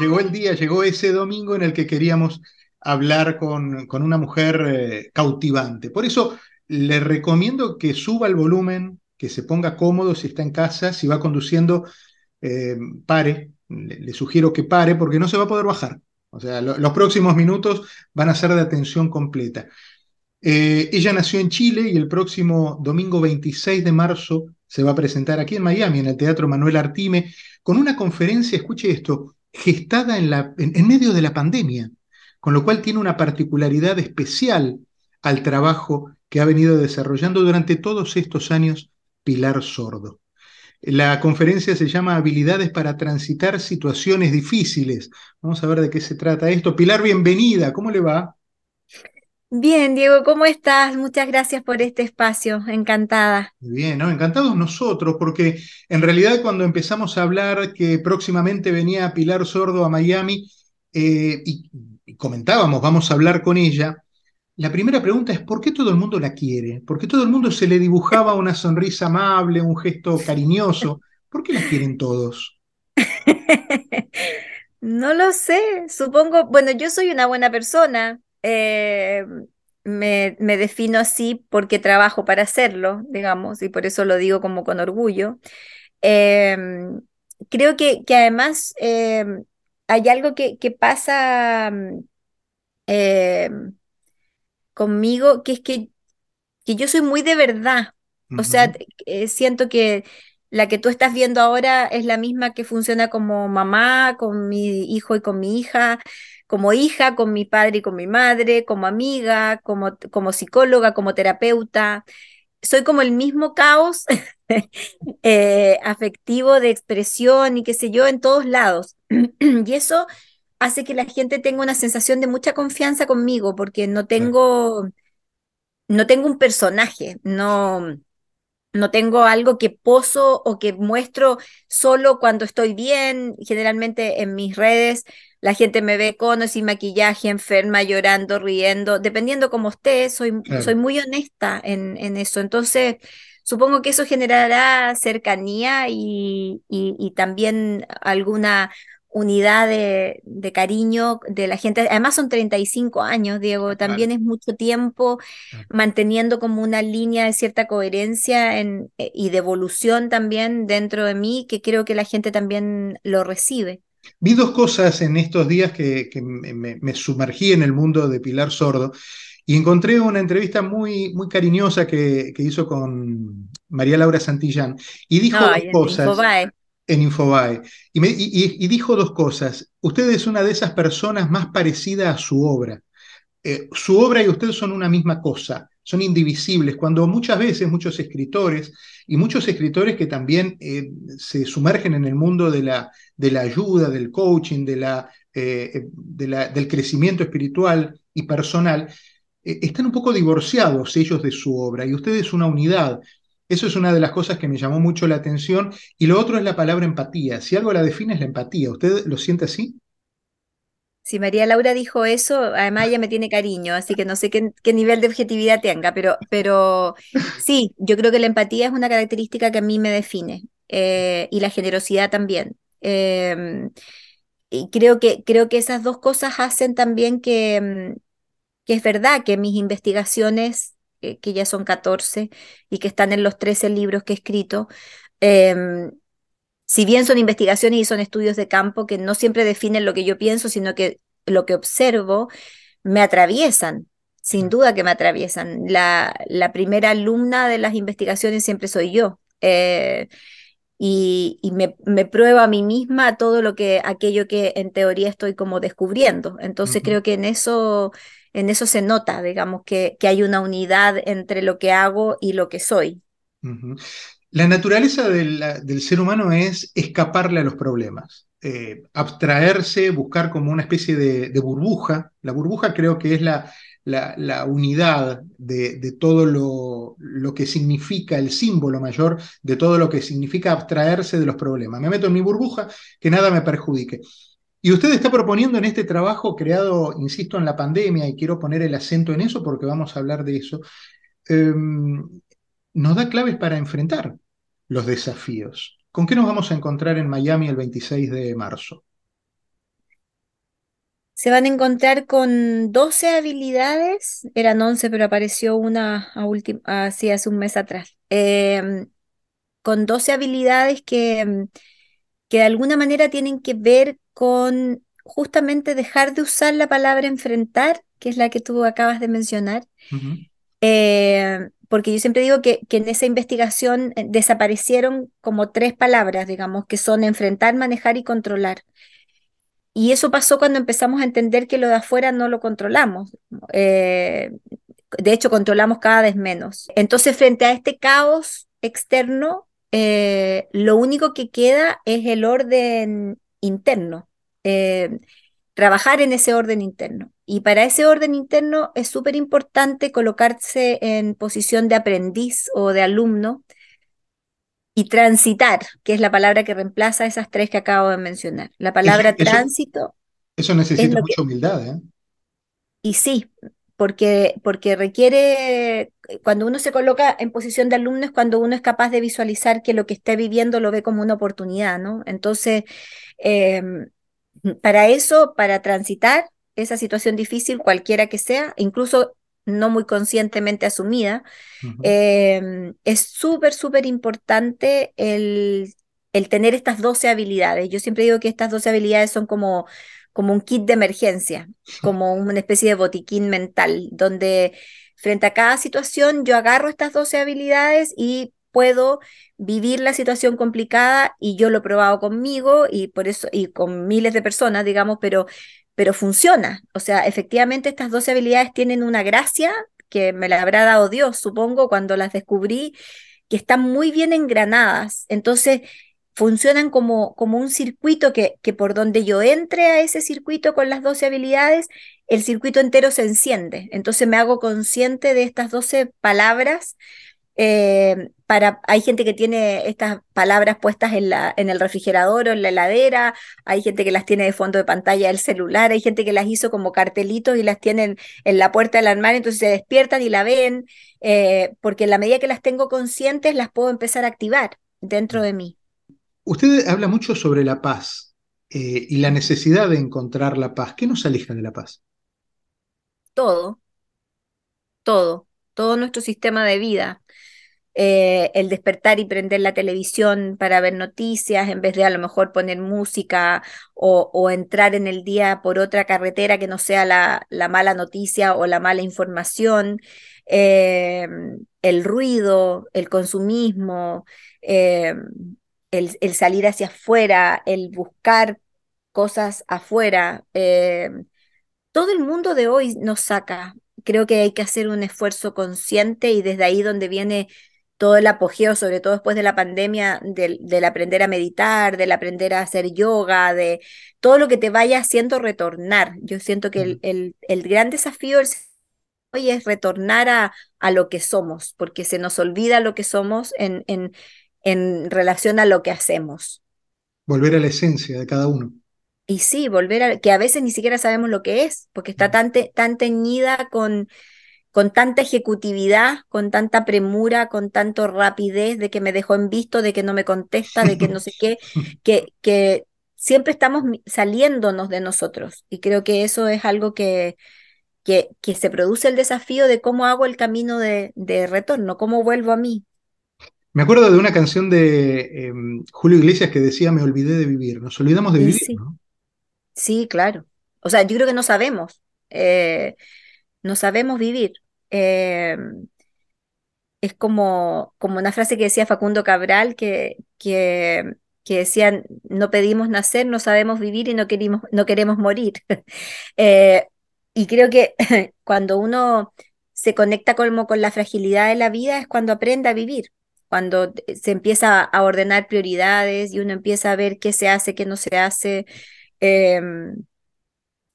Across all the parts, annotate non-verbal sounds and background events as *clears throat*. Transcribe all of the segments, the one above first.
llegó el día, llegó ese domingo en el que queríamos hablar con, con una mujer eh, cautivante. Por eso le recomiendo que suba el volumen, que se ponga cómodo si está en casa, si va conduciendo, eh, pare, le, sugiero que pare porque no se va a poder bajar. O sea, los próximos minutos van a ser de atención completa. Eh, ella nació en Chile y el próximo domingo 26 de marzo se va a presentar aquí en Miami, en el Teatro Manuel Artime, con una conferencia, escuche esto, gestada en, la, en medio de la pandemia, con lo cual tiene una particularidad especial al trabajo que ha venido desarrollando durante todos estos años Pilar Sordo. La conferencia se llama Habilidades para transitar situaciones difíciles. Vamos a ver de qué se trata esto. Pilar, bienvenida. ¿Cómo le va? Bien, Diego, ¿cómo estás? Muchas gracias por este espacio, encantada. Bien, ¿no? encantados nosotros, porque en realidad cuando empezamos a hablar que próximamente venía Pilar Sordo a Miami eh, y, comentábamos, vamos a hablar con ella, la primera pregunta es, ¿por qué todo el mundo la quiere? ¿Por qué todo el mundo se le dibujaba una sonrisa amable, un gesto *laughs* cariñoso? ¿Por qué la quieren todos? *laughs* No lo sé, supongo, bueno, yo soy una buena persona, eh, me, defino así porque trabajo para hacerlo, digamos, y por eso lo digo como con orgullo. Em, creo que, que además em, hay algo que, que pasa em, conmigo, que es que, que yo soy muy de verdad. O sea, eh, siento que la que tú estás viendo ahora es la misma que funciona como mamá, con mi hijo y con mi hija como hija, con mi padre y con mi madre, como amiga, como, como psicóloga, como terapeuta. Soy como el mismo caos *laughs* eh, afectivo de expresión y qué sé yo en todos lados. *clears throat* y eso hace que la gente tenga una sensación de mucha confianza conmigo porque no tengo, no tengo un personaje, no, no tengo algo que poso o que muestro solo cuando estoy bien. Generalmente en mis redes la gente me ve con o sin maquillaje, enferma, llorando, riendo, dependiendo cómo esté, soy, soy muy honesta en, en, eso. Entonces, supongo que eso generará cercanía y, y, también alguna unidad de, de, cariño de la gente. Además son 35 años, Diego, también es mucho tiempo manteniendo como una línea de cierta coherencia en, eh, y de evolución también dentro de mí, que creo que la gente también lo recibe. Vi dos cosas en estos días que, me, sumergí en el mundo de Pilar Sordo y encontré una entrevista muy, muy cariñosa que, hizo con María Laura Santillán y dijo dos cosas. Infobae. En Infobae. Y, y, dijo dos cosas. Usted es una de esas personas más parecida a su obra. Eh, su obra y usted son una misma cosa son indivisibles, cuando muchas veces muchos escritores y muchos escritores que también eh, se sumergen en el mundo de la, de la ayuda, del coaching, de la, eh, del crecimiento espiritual y personal, eh, están un poco divorciados ellos de su obra y usted es una unidad. Eso es una de las cosas que me llamó mucho la atención. Y lo otro es la palabra empatía. Si algo la define es la empatía. ¿Usted lo siente así? Si María Laura dijo eso, además ella me tiene cariño, así que no sé qué, nivel de objetividad tenga, pero, pero sí, yo creo que la empatía es una característica que a mí me define eh, y la generosidad también. Em, y creo que, creo que esas dos cosas hacen también que, mm, que es verdad que mis investigaciones, eh, que ya son 14 y que están en los 13 libros que he escrito, em, si bien son investigaciones y son estudios de campo que no siempre definen lo que yo pienso, sino que lo que observo me atraviesan, sin mm. duda que me atraviesan. La, la primera alumna de las investigaciones siempre soy yo. Eh, y, me, me, pruebo a mí misma todo lo que, aquello que en teoría estoy como descubriendo. Entonces creo que en eso, en eso se nota, digamos, que, que, hay una unidad entre lo que hago y lo que soy. La naturaleza del, ser humano es escaparle a los problemas, eh, abstraerse, buscar como una especie de, burbuja. La burbuja creo que es la, unidad de, todo lo, lo, que significa, el símbolo mayor de todo lo que significa abstraerse de los problemas. Me meto en mi burbuja, que nada me perjudique. Y usted está proponiendo en este trabajo creado, insisto, en la pandemia, y quiero poner el acento en eso porque vamos a hablar de eso, em, nos da claves para enfrentar los desafíos. ¿Con qué nos vamos a encontrar en Miami el 26 de marzo? se van a encontrar con 12 habilidades, eran 11, pero apareció una así hace un mes atrás, em, con 12 habilidades que, em, que de alguna manera tienen que ver con justamente dejar de usar la palabra enfrentar, que es la que tú acabas de mencionar, eh, porque yo siempre digo que, en esa investigación eh, desaparecieron como tres palabras, digamos, que son enfrentar, manejar y controlar. Y eso pasó cuando empezamos a entender que lo de afuera no lo controlamos. Eh, de hecho, controlamos cada vez menos. Entonces, frente a este caos externo, lo único que queda es el orden interno. trabajar en ese orden interno. Y para ese orden interno es súper importante colocarse en posición de aprendiz o de alumno y transitar, que es la palabra que reemplaza esas tres que acabo de mencionar. La palabra tránsito. Eso necesita mucha humildad, ¿eh? Y sí, porque, porque requiere, cuando uno se coloca en posición de alumno es cuando uno es capaz de visualizar que lo que esté viviendo lo ve como una oportunidad, ¿no? Entonces, em, para eso, para transitar, esa situación difícil, cualquiera que sea, incluso no muy conscientemente asumida, em, es súper, súper importante el, el, tener estas 12 habilidades. Yo siempre digo que estas 12 habilidades son como, como un kit de emergencia, como una especie de botiquín mental, donde frente a cada situación yo agarro estas 12 habilidades y puedo vivir la situación complicada y yo lo he probado conmigo y por eso y con miles de personas, digamos, pero pero funciona. O sea, efectivamente estas 12 habilidades tienen una gracia que me la habrá dado Dios, supongo, cuando las descubrí, que están muy bien engranadas. Entonces, funcionan como, como un circuito que, que por donde yo entre a ese circuito con las 12 habilidades, el circuito entero se enciende. Entonces me hago consciente de estas 12 palabras eh, para, hay gente que tiene estas palabras puestas en, la, en el refrigerador o en la heladera, hay gente que las tiene de fondo de pantalla del celular, hay gente que las hizo como cartelitos y las tienen en la puerta del armario, entonces se despiertan y la ven, eh, porque en la medida que las tengo conscientes las puedo empezar a activar dentro de mí. Usted habla mucho sobre la paz eh, y la necesidad de encontrar la paz. ¿Qué nos aleja de la paz? Todo, todo, todo nuestro sistema de vida eh, el despertar y prender la televisión para ver noticias en vez de a lo mejor poner música o, entrar en el día por otra carretera que no sea la, mala noticia o la mala información, eh, el ruido, el consumismo, eh, el, salir hacia afuera, el buscar cosas afuera. todo el mundo de hoy nos saca. Creo que hay que hacer un esfuerzo consciente y desde ahí donde viene todo el apogeo, sobre todo después de la pandemia, del, aprender a meditar, del aprender a hacer yoga, de todo lo que te vaya haciendo retornar. Yo siento que el, el, gran desafío hoy es retornar a, a, lo que somos, porque se nos olvida lo que somos en, en, en relación a lo que hacemos. Volver a la esencia de cada uno. Y sí, volver a que a veces ni siquiera sabemos lo que es, porque está tan, tan teñida con con tanta ejecutividad, con tanta premura, con tanto rapidez de que me dejó en visto, de que no me contesta, de que no sé qué, *laughs* que, que siempre estamos saliéndonos de nosotros. Y creo que eso es algo que, que, que se produce el desafío de cómo hago el camino de, de retorno, cómo vuelvo a mí. Me acuerdo de una canción de em, Julio Iglesias que decía Me olvidé de vivir. Nos olvidamos de vivir, sí. Sí, claro. O sea, yo creo que no sabemos. Eh, no sabemos vivir. Em, es como, como una frase que decía Facundo Cabral, que, que, decían, no pedimos nacer, no sabemos vivir y no queremos, no queremos morir. *laughs* Eh, y creo que *laughs* cuando uno se conecta como con la fragilidad de la vida es cuando aprende a vivir, cuando se empieza a ordenar prioridades y uno empieza a ver qué se hace, qué no se hace, em,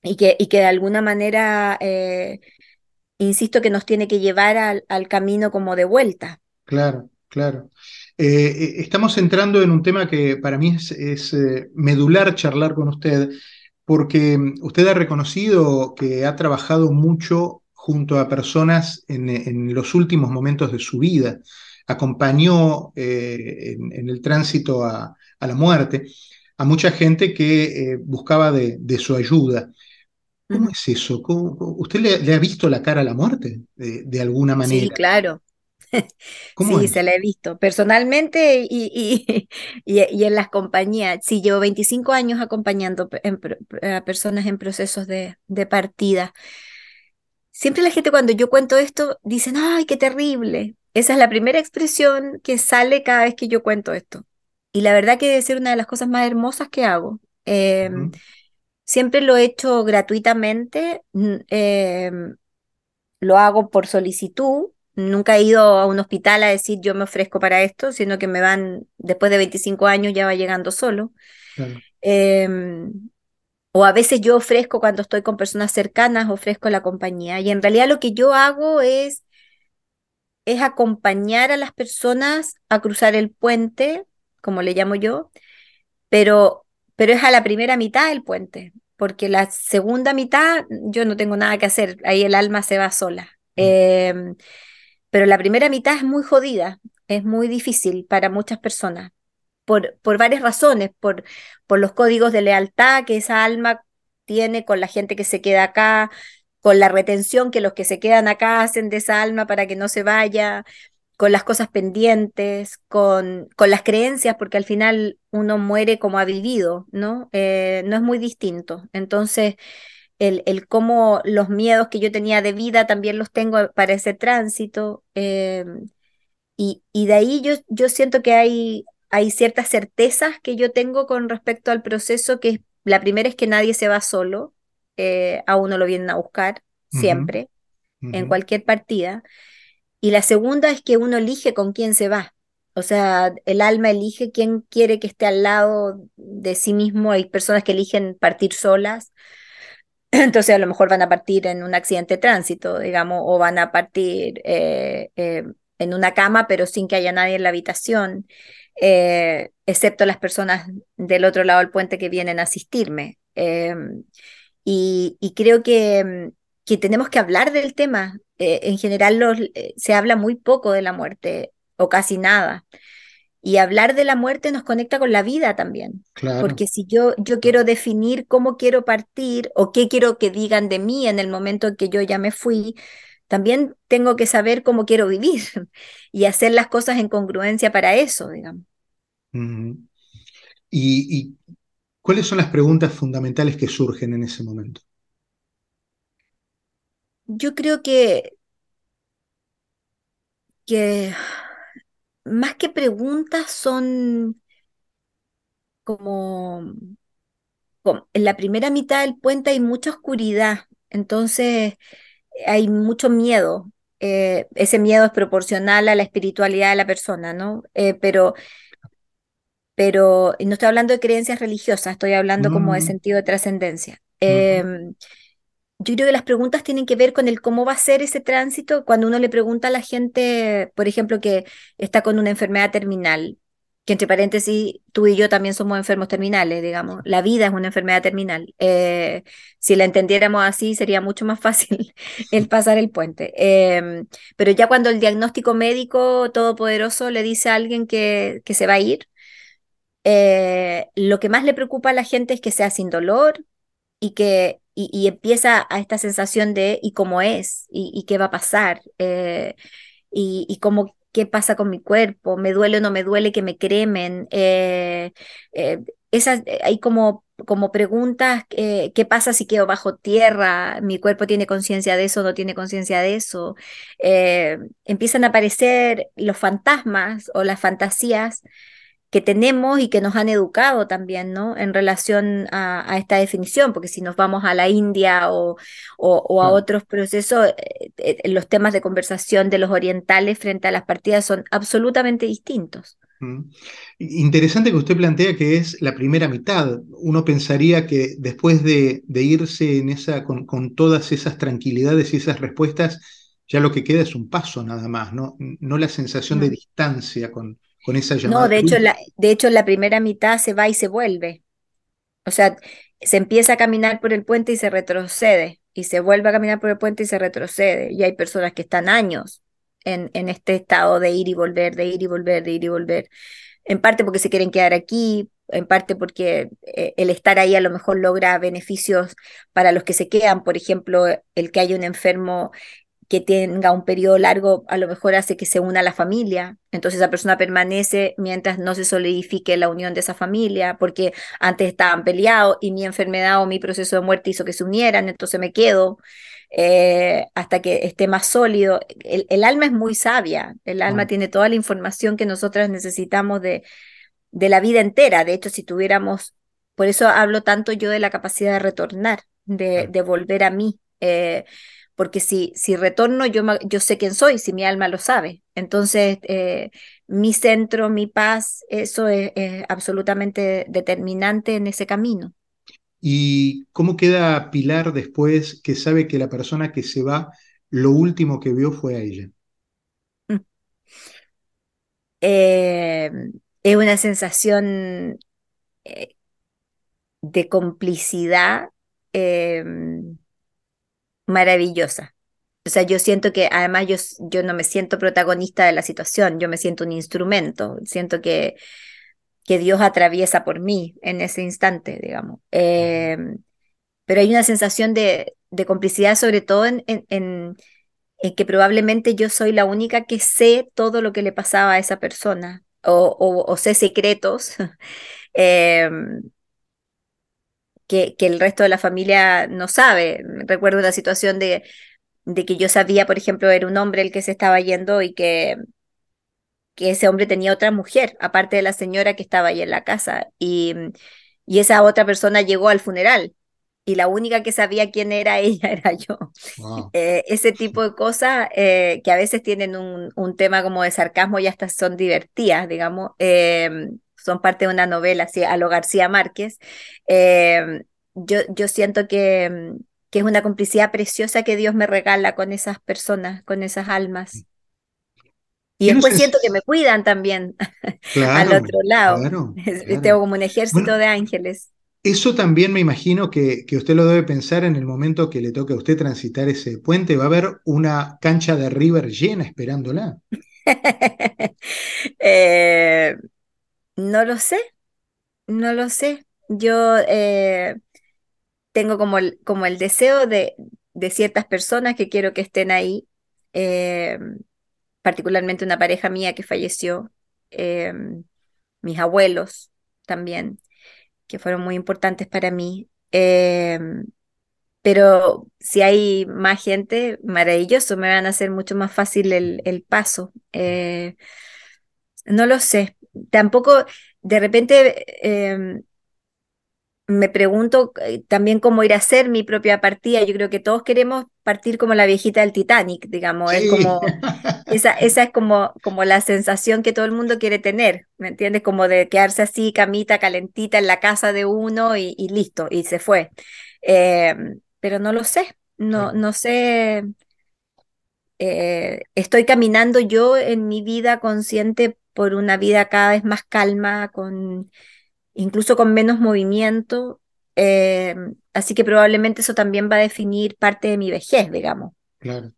y, que, y que de alguna manera eh, insisto que nos tiene que llevar al, camino como de vuelta. Claro, claro. Eh, eh, estamos entrando en un tema que para mí es, eh, medular charlar con usted, porque mm, usted ha reconocido que ha trabajado mucho junto a personas en, los últimos momentos de su vida, acompañó en, el tránsito a, la muerte a mucha gente que buscaba de, de su ayuda. ¿Cómo es eso? ¿Usted le, ha visto la cara a la muerte de, alguna manera? *laughs* Sí, claro. sí, se la he visto personalmente y, y, *laughs* en las compañías. Sí, llevo 25 años acompañando a personas en procesos de, de partida. Siempre la gente cuando yo cuento esto dicen, ay, qué terrible. Esa es la primera expresión que sale cada vez que yo cuento esto. Y la verdad que debe ser una de las cosas más hermosas que hago. Em, siempre lo he hecho gratuitamente, em, lo hago por solicitud. Nunca he ido a un hospital a decir yo me ofrezco para esto, sino que me van, después de 25 años ya va llegando solo. Em, o a veces yo ofrezco cuando estoy con personas cercanas, ofrezco la compañía. Y en realidad lo que yo hago es, es acompañar a las personas a cruzar el puente, como le llamo yo, pero, pero es a la primera mitad del puente, porque la segunda mitad yo no tengo nada que hacer, ahí el alma se va sola. Mm. Em, pero la primera mitad es muy jodida, es muy difícil para muchas personas por, por varias razones, por, por los códigos de lealtad que esa alma tiene con la gente que se queda acá, con la retención que los que se quedan acá hacen de esa alma para que no se vaya, con las cosas pendientes, con, con las creencias, porque al final uno muere como ha vivido, ¿no? Eh, no es muy distinto. Entonces, el, el, cómo los miedos que yo tenía de vida también los tengo para ese tránsito. Eh, y, y, de ahí yo, yo siento que hay, hay ciertas certezas que yo tengo con respecto al proceso, que la primera es que nadie se va solo, eh, a uno lo vienen a buscar siempre, en cualquier partida. Y la segunda es que uno elige con quién se va. O sea, el alma elige quién quiere que esté al lado de sí mismo. Hay personas que eligen partir solas. *clears throat* Entonces a lo mejor van a partir en un accidente de tránsito, digamos, o van a partir eh, eh, en una cama, pero sin que haya nadie en la habitación. Eh, excepto las personas del otro lado del puente que vienen a asistirme. Em, y, creo que, que, tenemos que hablar del tema. Eh, en general eh, se habla muy poco de la muerte o casi nada. Y hablar de la muerte nos conecta con la vida también. Porque si yo, yo quiero definir cómo quiero partir o qué quiero que digan de mí en el momento en que yo ya me fui, también tengo que saber cómo quiero vivir *laughs* y hacer las cosas en congruencia para eso, digamos. ¿Y, cuáles son las preguntas fundamentales que surgen en ese momento? Yo creo que, que más que preguntas son como, como en la primera mitad del puente hay mucha oscuridad, entonces hay mucho miedo. Eh, ese miedo es proporcional a la espiritualidad de la persona, ¿no? Eh, pero, pero no estoy hablando de creencias religiosas, estoy hablando como de mm. sentido de trascendencia. Yo creo que las preguntas tienen que ver con el cómo va a ser ese tránsito cuando uno le pregunta a la gente, por ejemplo, que está con una enfermedad terminal, que entre paréntesis, tú y yo también somos enfermos terminales, digamos. La vida es una enfermedad terminal. Eh, si la entendiéramos así, sería mucho más *laughs* fácil el pasar el puente. Em, pero ya cuando el diagnóstico médico todopoderoso le dice a alguien que, que se va a ir, eh, lo que más le preocupa a la gente es que sea sin dolor y que y, empieza a esta sensación de y cómo es y, qué va a pasar eh, y, y cómo qué pasa con mi cuerpo, me duele o no me duele que me cremen. Eh, eh, esas, hay como, como preguntas, ¿qué pasa si quedo bajo tierra? ¿Mi cuerpo tiene conciencia de eso o no tiene conciencia de eso? empiezan a aparecer los fantasmas o las fantasías que tenemos y que nos han educado también, ¿no? En relación a, esta definición, porque si nos vamos a la India o, o, a otros procesos, eh, eh, los temas de conversación de los orientales frente a las partidas son absolutamente distintos. Mm. Interesante que usted plantea que es la primera mitad. Uno pensaría que después de, irse en esa, con, con, todas esas tranquilidades y esas respuestas, ya lo que queda es un paso nada más, ¿no? No la sensación de distancia con, esa llamada. No, de hecho, la, de hecho, la primera mitad se va y se vuelve. O sea, se empieza a caminar por el puente y se retrocede, y se vuelve a caminar por el puente y se retrocede. Y hay personas que están años en, en este estado de ir y volver, de ir y volver, de ir y volver. En parte porque se quieren quedar aquí, en parte porque eh, el estar ahí a lo mejor logra beneficios para los que se quedan, por ejemplo, el que haya un enfermo que tenga un periodo largo, a lo mejor hace que se una a la familia, entonces esa persona permanece mientras no se solidifique la unión de esa familia, porque antes estaban peleados y mi enfermedad o mi proceso de muerte hizo que se unieran, entonces me quedo. Eh, hasta que esté más sólido. El, alma es muy sabia, el alma tiene toda la información que nosotras necesitamos de, de la vida entera. De hecho, si tuviéramos, por eso hablo tanto yo de la capacidad de retornar, de, de volver a mí. Eh, porque si, si retorno, yo, yo sé quién soy, si mi alma lo sabe. Entonces, eh, mi centro, mi paz, eso es, absolutamente determinante en ese camino. ¿Y cómo queda Pilar después que sabe que la persona que se va, lo último que vio fue a ella? Mm. Eh, es una sensación eh, de complicidad maravillosa. O sea, yo siento que además yo, yo no me siento protagonista de la situación, yo me siento un instrumento, siento que que Dios atraviesa por mí en ese instante, digamos. Em, pero hay una sensación de, complicidad, sobre todo en, en, que probablemente yo soy la única que sé todo lo que le pasaba a esa persona, o, sé secretos *laughs* em, que, que, el resto de la familia no sabe. Recuerdo una situación de, de que yo sabía, por ejemplo, era un hombre el que se estaba yendo y que que ese hombre tenía otra mujer, aparte de la señora que estaba ahí en la casa. Y, y esa otra persona llegó al funeral y la única que sabía quién era *laughs* ella era yo. Eh, ese tipo de cosas eh, que a veces tienen un, un, tema como de sarcasmo y hasta son divertidas, digamos, em, son parte de una novela, así, a lo García Márquez. Em, yo, yo siento que, que es una complicidad preciosa que Dios me regala con esas personas, con esas almas. Y después siento que me cuidan también *laughs* al otro lado. Tengo como un ejército de ángeles. Eso también me imagino que, que, usted lo debe pensar en el momento que le toque a usted transitar ese puente. Va a haber una cancha de River llena esperándola. *laughs* Eh, no lo sé, no lo sé. Yo eh, tengo como el, como el deseo de, de, ciertas personas que quiero que estén ahí. Eh, particularmente una pareja mía que falleció, em, mis abuelos también, que fueron muy importantes para mí. Pero si hay más gente, maravilloso, me van a hacer mucho más fácil el, el paso. Eh, no lo sé. Tampoco, de repente, em, me pregunto eh, también cómo ir a hacer mi propia partida. Yo creo que todos queremos partir como la viejita del Titanic, digamos. Es como, *laughs* esa, esa es como, como la sensación que todo el mundo quiere tener, ¿me entiendes? Como de quedarse así, camita, calentita en la casa de uno y, listo, y se fue. Em, pero no lo sé, no, no sé. Eh, estoy caminando yo en mi vida consciente por una vida cada vez más calma, con incluso con menos movimiento. Eh, así que probablemente eso también va a definir parte de mi vejez, digamos. Claro.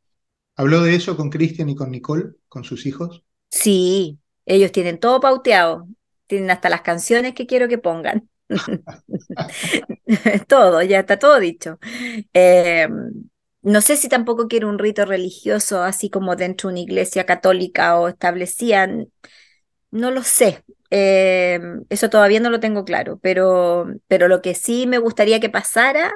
¿Habló de eso con Cristian y con Nicole, con sus hijos? Sí, ellos tienen todo pauteado, tienen hasta las canciones que quiero que pongan. *laughs* todo, ya está todo dicho. Eh, no sé si tampoco quiero un rito religioso así como dentro de una iglesia católica o establecían, no lo sé. Eh, eso todavía no lo tengo claro, pero, pero lo que sí me gustaría que pasara,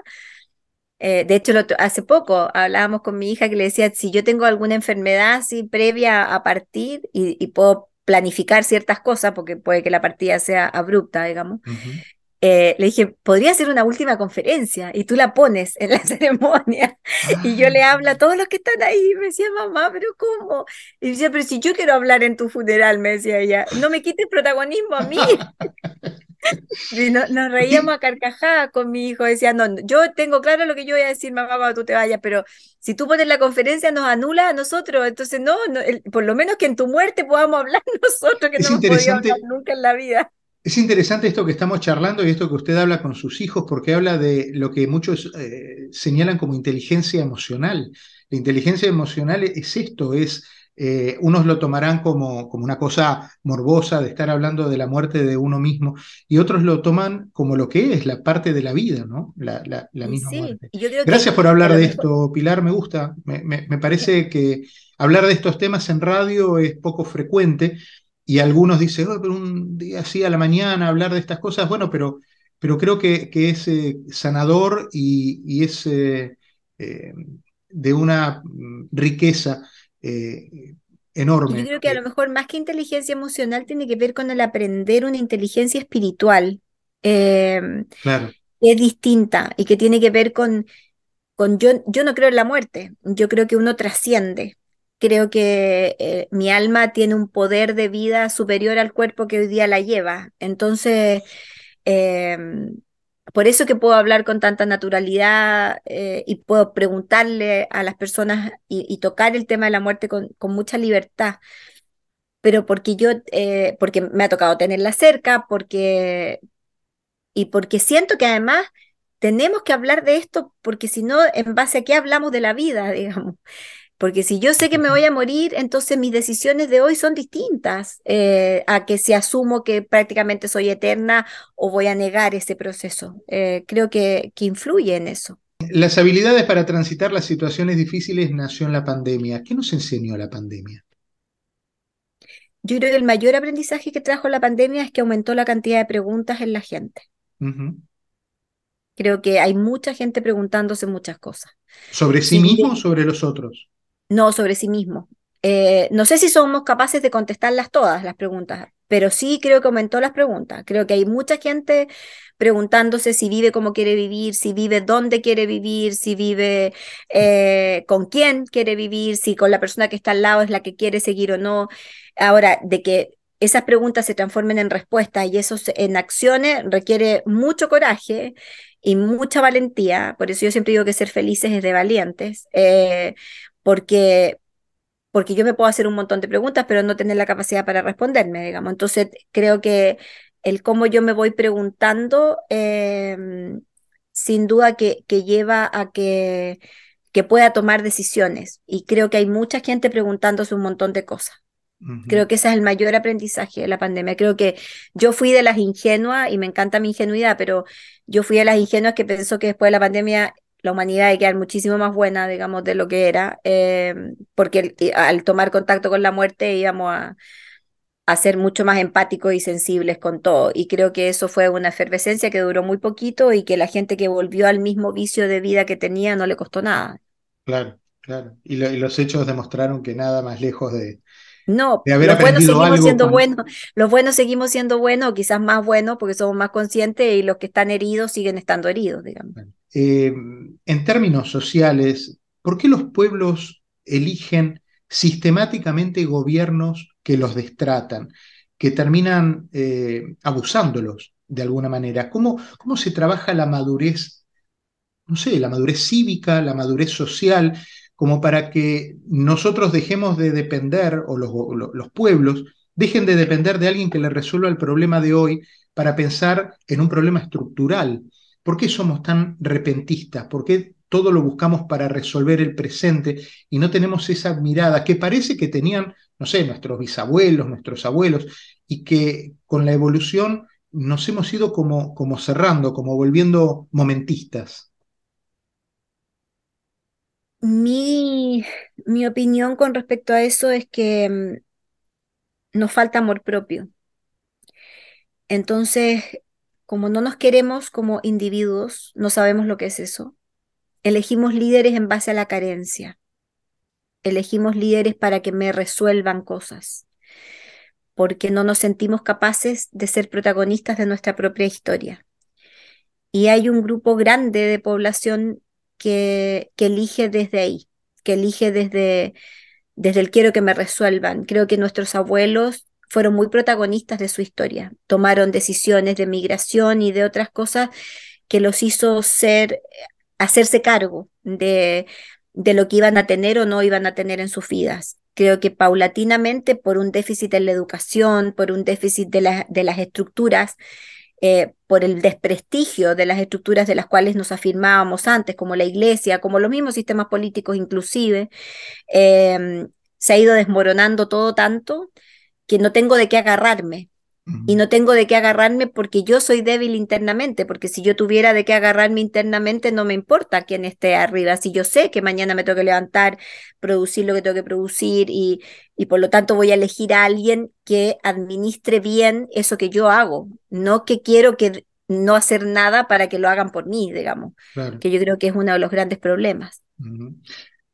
eh, de hecho hace poco hablábamos con mi hija que le decía, si yo tengo alguna enfermedad así previa a partir y, puedo planificar ciertas cosas, porque puede que la partida sea abrupta, digamos, eh, le dije, podría ser una última conferencia y tú la pones en la *laughs* ceremonia. Y yo le hablo a todos los que están ahí. Y me decía, mamá, pero ¿cómo? Y decía, pero si yo quiero hablar en tu funeral, me decía ella, no me quites protagonismo a mí. *laughs* y nos reíamos a carcajadas con mi hijo. Decía, no, yo tengo claro lo que yo voy a decir, mamá, cuando tú te vayas, pero si tú pones la conferencia, nos anula a nosotros. Entonces, no, por lo menos que en tu muerte podamos hablar *laughs* nosotros, que no hemos podido hablar nunca en la vida. Es interesante esto que estamos charlando y esto que usted habla con sus hijos, porque habla de lo que muchos eh, señalan como inteligencia emocional. La inteligencia emocional es esto, es eh, unos lo tomarán como, como una cosa morbosa de estar hablando de la muerte de uno mismo y otros lo toman como lo que es, la parte de la vida, ¿no? La, misma muerte. Gracias por hablar de esto, Pilar, me gusta. Me, parece que hablar de estos temas en radio es poco frecuente y algunos dicen, oh, pero un día así a la mañana hablar de estas cosas, bueno, pero, pero creo que, que es eh, sanador y, es eh, de una mm, riqueza eh, enorme. Yo creo que a lo mejor más que inteligencia emocional tiene que ver con el aprender una inteligencia espiritual. Em, claro. Que es distinta y que tiene que ver con, con yo, yo no creo en la muerte, yo creo que uno trasciende. Creo que eh, mi alma tiene un poder de vida superior al cuerpo que hoy día la lleva. Entonces, em, por eso que puedo hablar con tanta naturalidad eh, y puedo preguntarle a las personas y, tocar el tema de la muerte con, mucha libertad. Pero porque yo, eh, porque me ha tocado tenerla cerca, porque, y porque siento que además tenemos que hablar de esto, porque si no, en base a qué hablamos de la vida, *laughs* digamos. Porque si yo sé que me voy a morir, entonces mis decisiones de hoy son distintas eh, a que si asumo que prácticamente soy eterna o voy a negar ese proceso. Eh, creo que, que influye en eso. Las habilidades para transitar las situaciones difíciles nació en la pandemia. ¿Qué nos enseñó la pandemia? Yo creo que el mayor aprendizaje que trajo la pandemia es que aumentó la cantidad de preguntas en la gente. Creo que hay mucha gente preguntándose muchas cosas. ¿Sobre sí, mismo o sobre los otros? No sobre sí mismo. Eh, no sé si somos capaces de contestarlas todas las preguntas, pero sí creo que aumentó las preguntas. Creo que hay mucha gente preguntándose si vive como quiere vivir, si vive dónde quiere vivir, si vive eh, con quién quiere vivir, si con la persona que está al lado es la que quiere seguir o no. Ahora, de que esas preguntas se transformen en respuestas y eso en acciones requiere mucho coraje y mucha valentía. Por eso yo siempre digo que ser felices es de valientes. Eh, porque, porque yo me puedo hacer un montón de preguntas, pero no tener la capacidad para responderme, digamos. Entonces, creo que el cómo yo me voy preguntando, em, sin duda que, que lleva a que, que pueda tomar decisiones. Y creo que hay mucha gente preguntándose un montón de cosas. Creo que ese es el mayor aprendizaje de la pandemia. Creo que yo fui de las ingenuas, y me encanta mi ingenuidad, pero yo fui de las ingenuas que pensó que después de la pandemia la humanidad a quedar muchísimo más buena, digamos, de lo que era, eh, porque al tomar contacto con la muerte íbamos a, a, ser mucho más empáticos y sensibles con todo. Y creo que eso fue una efervescencia que duró muy poquito y que la gente que volvió al mismo vicio de vida que tenía no le costó nada. Claro, claro. y los hechos demostraron que nada más lejos de, no, los buenos seguimos siendo buenos, los buenos seguimos siendo buenos, quizás más buenos porque somos más conscientes y los que están heridos siguen estando heridos, digamos. Eh, en términos sociales, ¿por qué los pueblos eligen sistemáticamente gobiernos que los destratan, que terminan eh, abusándolos de alguna manera? ¿Cómo, ¿Cómo se trabaja la madurez, no sé, la madurez cívica, la madurez social? Como para que nosotros dejemos de depender, o los, pueblos dejen de depender de alguien que le resuelva el problema de hoy para pensar en un problema estructural. ¿Por qué somos tan repentistas? ¿Por qué todo lo buscamos para resolver el presente y no tenemos esa mirada que parece que tenían, no sé, nuestros bisabuelos, nuestros abuelos, y que con la evolución nos hemos ido como, como cerrando, como volviendo momentistas? Mi, mi opinión con respecto a eso es que mm, nos falta amor propio. Entonces, como no nos queremos como individuos, no sabemos lo que es eso. Elegimos líderes en base a la carencia. Elegimos líderes para que me resuelvan cosas, porque no nos sentimos capaces de ser protagonistas de nuestra propia historia. Y hay un grupo grande de población que, elige desde ahí, que elige desde, desde el quiero que me resuelvan. Creo que nuestros abuelos fueron muy protagonistas de su historia, tomaron decisiones de migración y de otras cosas que los hizo ser, hacerse cargo de, de lo que iban a tener o no iban a tener en sus vidas. Creo que paulatinamente, por un déficit en la educación, por un déficit de, de las estructuras, eh, por el desprestigio de las estructuras de las cuales nos afirmábamos antes, como la iglesia, como los mismos sistemas políticos inclusive, em, se ha ido desmoronando todo tanto que no tengo de qué agarrarme. Y no tengo de qué agarrarme porque yo soy débil internamente, porque si yo tuviera de qué agarrarme internamente, no me importa quién esté arriba. Si yo sé que mañana me tengo que levantar, producir lo que tengo que producir y, y por lo tanto voy a elegir a alguien que administre bien eso que yo hago, no que quiero que no hacer nada para que lo hagan por mí, digamos, que yo creo que es uno de los grandes problemas.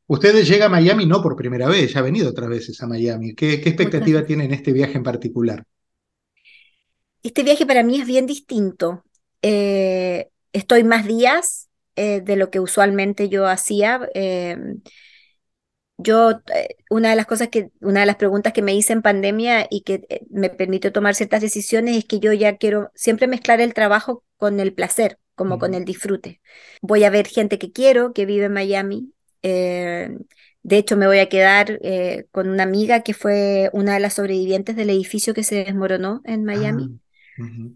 Ustedes llegan a Miami no por primera vez, ya ha venido otras veces a Miami. ¿Qué, qué expectativa tienen en este viaje en particular? Este viaje para mí es bien distinto. Eh, estoy más días eh, de lo que usualmente yo hacía. Em, yo, eh, una de las cosas que, una de las preguntas que me hice en pandemia y que me permitió tomar ciertas decisiones es que yo ya quiero siempre mezclar el trabajo con el placer, como con el disfrute. Voy a ver gente que quiero, que vive en Miami. de hecho, me voy a quedar con una amiga que fue una de las sobrevivientes del edificio que se desmoronó en Miami.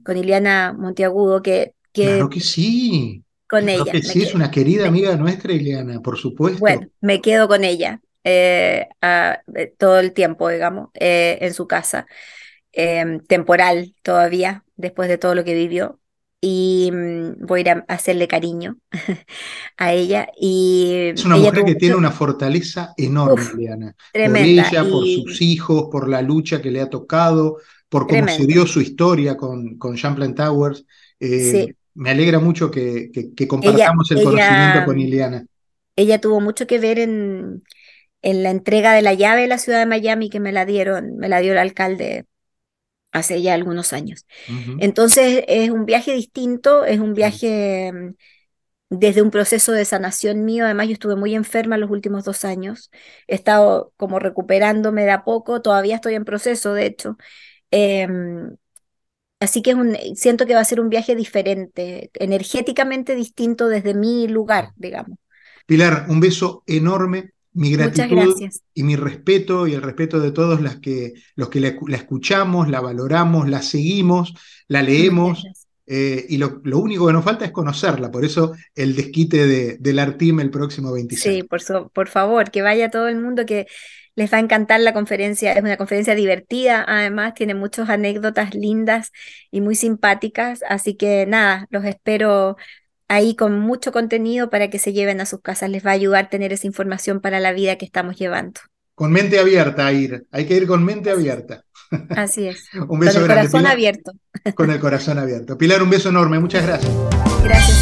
Con Ileana Monteagudo, que, que... Claro que sí. Con ella. Que sí, es una querida amiga nuestra, Ileana, por supuesto. Bueno, me quedo con ella eh, eh, todo el tiempo, digamos, eh, en su casa, em, temporal todavía, después de todo lo que vivió. Y mm, voy a ir a hacerle cariño *laughs* a ella. Y es una mujer que tiene una fortaleza enorme, Ileana. Tremenda. Por ella, por sus hijos, por la lucha que le ha tocado, por cómo se dio su historia con, con Champlain Towers. Eh, me alegra mucho que, que, compartamos el conocimiento con Ileana. Ella tuvo mucho que ver en, en la entrega de la llave de la ciudad de Miami que me la dieron, me la dio el alcalde hace ya algunos años. Entonces es un viaje distinto, es un viaje mm, desde un proceso de sanación mío. Además, yo estuve muy enferma los últimos dos años. He estado como recuperándome de a poco, todavía estoy en proceso, de hecho. Em, así que es un, siento que va a ser un viaje diferente, energéticamente distinto desde mi lugar, digamos. Pilar, un beso enorme, mi gratitud y mi respeto y el respeto de todos las que, los que la, escuchamos, la valoramos, la seguimos, la leemos. Eh, y lo, único que nos falta es conocerla, por eso el desquite de, del Artim el próximo 26. Sí, por, por favor, que vaya todo el mundo, que les va a encantar la conferencia. Es una conferencia divertida, además tiene muchas anécdotas lindas y muy simpáticas. Así que nada, los espero ahí con mucho contenido para que se lleven a sus casas. Les va a ayudar a tener esa información para la vida que estamos llevando. Con mente abierta ir. Hay que ir con mente abierta. Así es. *laughs* un beso con el corazón abierto. con el corazón abierto. Pilar, un beso enorme. Muchas gracias. Gracias.